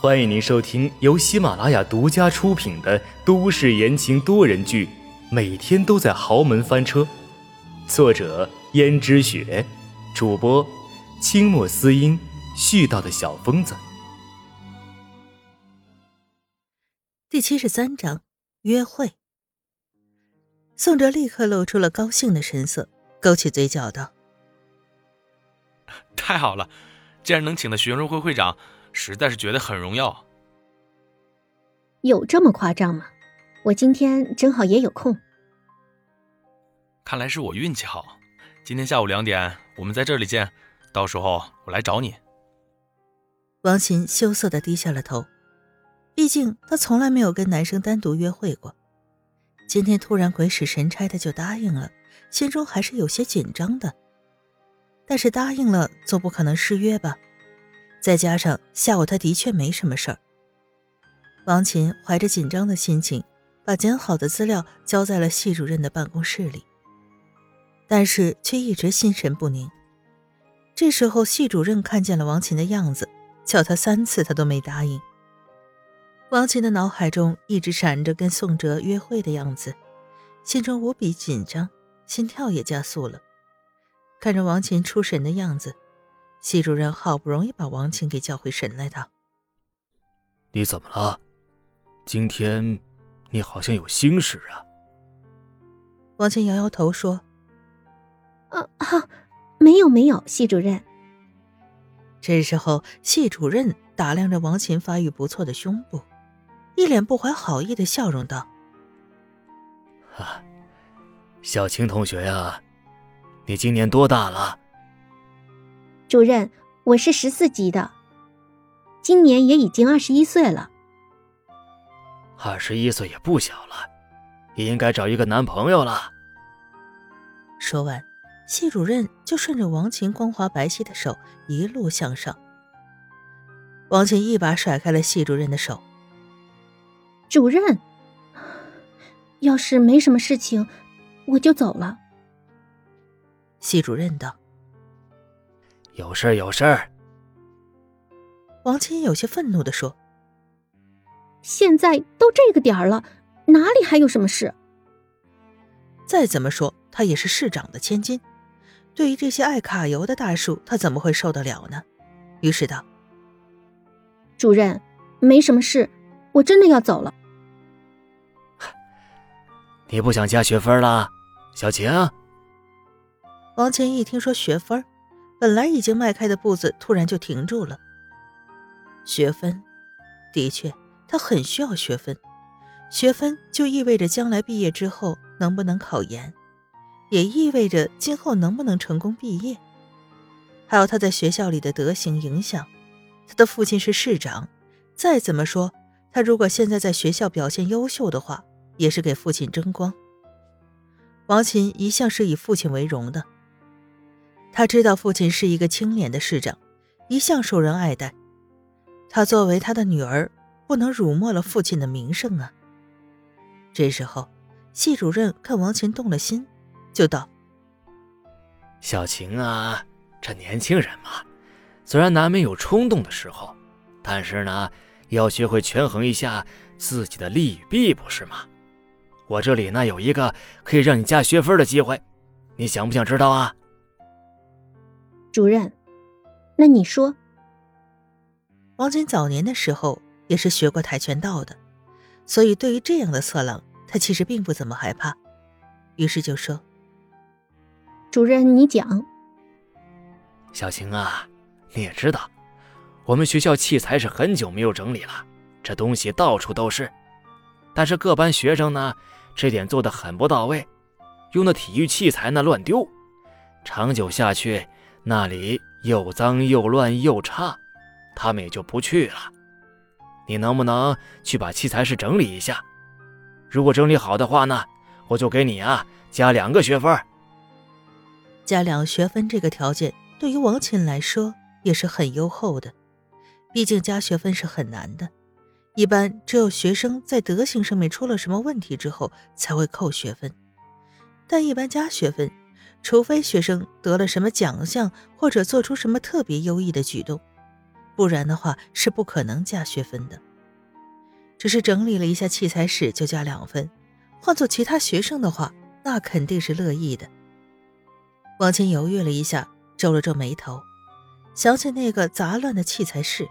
欢迎您收听由喜马拉雅独家出品的都市言情多人剧《每天都在豪门翻车》，作者：胭脂雪，主播：清墨思音，絮叨的小疯子。第七十三章约会。宋哲立刻露出了高兴的神色，勾起嘴角道：“太好了，既然能请到学生会会长。”实在是觉得很荣耀。有这么夸张吗？我今天正好也有空。看来是我运气好，今天下午两点我们在这里见，到时候我来找你。王琴羞涩的低下了头，毕竟她从来没有跟男生单独约会过，今天突然鬼使神差的就答应了，心中还是有些紧张的。但是答应了，总不可能失约吧？再加上下午他的确没什么事儿，王琴怀着紧张的心情，把捡好的资料交在了系主任的办公室里，但是却一直心神不宁。这时候，系主任看见了王琴的样子，叫他三次他都没答应。王琴的脑海中一直闪着跟宋哲约会的样子，心中无比紧张，心跳也加速了。看着王琴出神的样子。系主任好不容易把王琴给叫回神来，道：“你怎么了？今天你好像有心事啊。”王琴摇摇头说：“啊哈，没有没有。”系主任。这时候，系主任打量着王琴发育不错的胸部，一脸不怀好意的笑容道：“啊，小青同学呀，你今年多大了？”主任，我是十四级的，今年也已经二十一岁了。二十一岁也不小了，也应该找一个男朋友了。说完，系主任就顺着王琴光滑白皙的手一路向上。王琴一把甩开了系主任的手。主任，要是没什么事情，我就走了。系主任道。有事儿，有事儿。王琴有些愤怒的说：“现在都这个点儿了，哪里还有什么事？再怎么说，他也是市长的千金，对于这些爱卡油的大叔，他怎么会受得了呢？”于是道：“主任，没什么事，我真的要走了。你不想加学分了，小晴？”王琴一听说学分。本来已经迈开的步子突然就停住了。学分，的确，他很需要学分。学分就意味着将来毕业之后能不能考研，也意味着今后能不能成功毕业。还有他在学校里的德行影响。他的父亲是市长，再怎么说，他如果现在在学校表现优秀的话，也是给父亲争光。王琴一向是以父亲为荣的。他知道父亲是一个清廉的市长，一向受人爱戴。他作为他的女儿，不能辱没了父亲的名声啊。这时候，系主任看王琴动了心，就道：“小晴啊，这年轻人嘛，虽然难免有冲动的时候，但是呢，要学会权衡一下自己的利与弊，不是吗？我这里呢有一个可以让你加学分的机会，你想不想知道啊？”主任，那你说，王琴早年的时候也是学过跆拳道的，所以对于这样的色狼，他其实并不怎么害怕。于是就说：“主任，你讲。”小晴啊，你也知道，我们学校器材是很久没有整理了，这东西到处都是。但是各班学生呢，这点做的很不到位，用的体育器材呢乱丢，长久下去。那里又脏又乱又差，他们也就不去了。你能不能去把器材室整理一下？如果整理好的话呢，我就给你啊加两个学分。加两学分这个条件对于王琴来说也是很优厚的，毕竟加学分是很难的，一般只有学生在德行上面出了什么问题之后才会扣学分，但一般加学分。除非学生得了什么奖项，或者做出什么特别优异的举动，不然的话是不可能加学分的。只是整理了一下器材室就加两分，换做其他学生的话，那肯定是乐意的。王谦犹豫了一下，皱了皱眉头，想起那个杂乱的器材室，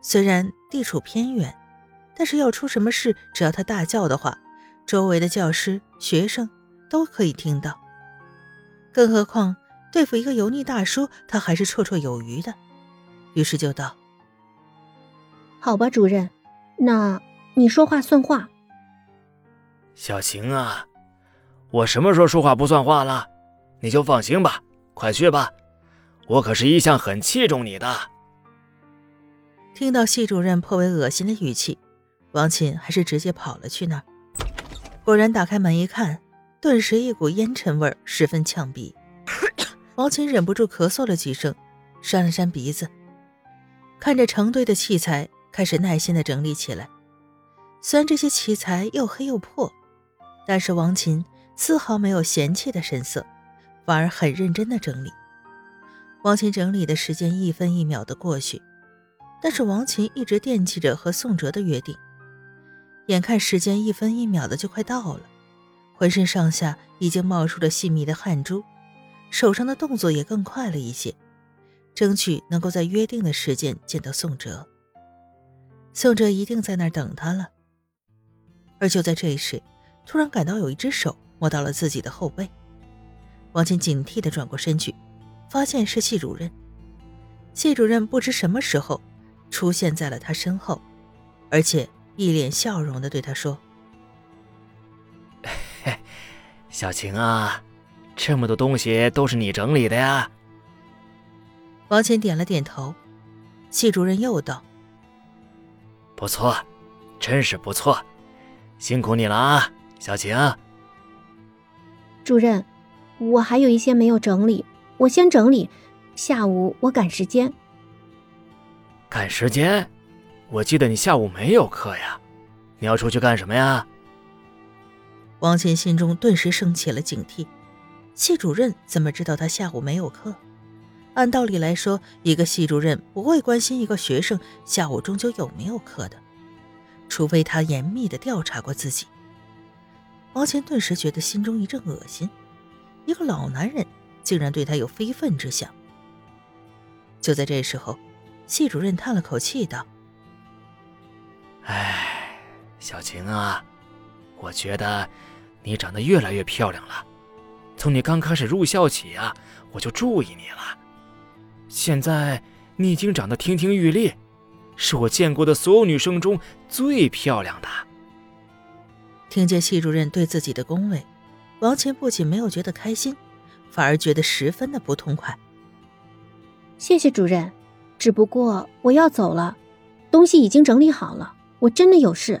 虽然地处偏远，但是要出什么事，只要他大叫的话，周围的教师、学生都可以听到。更何况对付一个油腻大叔，他还是绰绰有余的。于是就道：“好吧，主任，那你说话算话。”小晴啊，我什么时候说话不算话了？你就放心吧，快去吧，我可是一向很器重你的。听到系主任颇为恶心的语气，王琴还是直接跑了去那儿。果然，打开门一看，顿时一股烟尘味十分呛鼻。王琴忍不住咳嗽了几声，扇了扇鼻子。看着成堆的器材，开始耐心的整理起来。虽然这些器材又黑又破，但是王琴丝毫没有嫌弃的神色，反而很认真的整理。王琴整理的时间一分一秒的过去，但是王琴一直惦记着和宋哲的约定。眼看时间一分一秒的就快到了，浑身上下已经冒出了细密的汗珠，手上的动作也更快了一些。争取能够在约定的时间见到宋哲。宋哲一定在那儿等他了。而就在这时，突然感到有一只手摸到了自己的后背，王倩警惕地转过身去，发现是系主任。系主任不知什么时候出现在了他身后，而且一脸笑容地对他说：“小晴啊，这么多东西都是你整理的呀？”王琴点了点头，系主任又道：“不错，真是不错，辛苦你了啊，小晴。”主任，我还有一些没有整理，我先整理，下午我赶时间。赶时间？我记得你下午没有课呀，你要出去干什么呀？王琴心中顿时升起了警惕，系主任怎么知道他下午没有课？按道理来说，一个系主任不会关心一个学生下午终究有没有课的，除非他严密的调查过自己。王乾顿时觉得心中一阵恶心，一个老男人竟然对他有非分之想。就在这时候，系主任叹了口气道：“哎，小晴啊，我觉得你长得越来越漂亮了。从你刚开始入校起啊，我就注意你了。”现在你已经长得亭亭玉立，是我见过的所有女生中最漂亮的。听见系主任对自己的恭维，王琴不仅没有觉得开心，反而觉得十分的不痛快。谢谢主任，只不过我要走了，东西已经整理好了，我真的有事。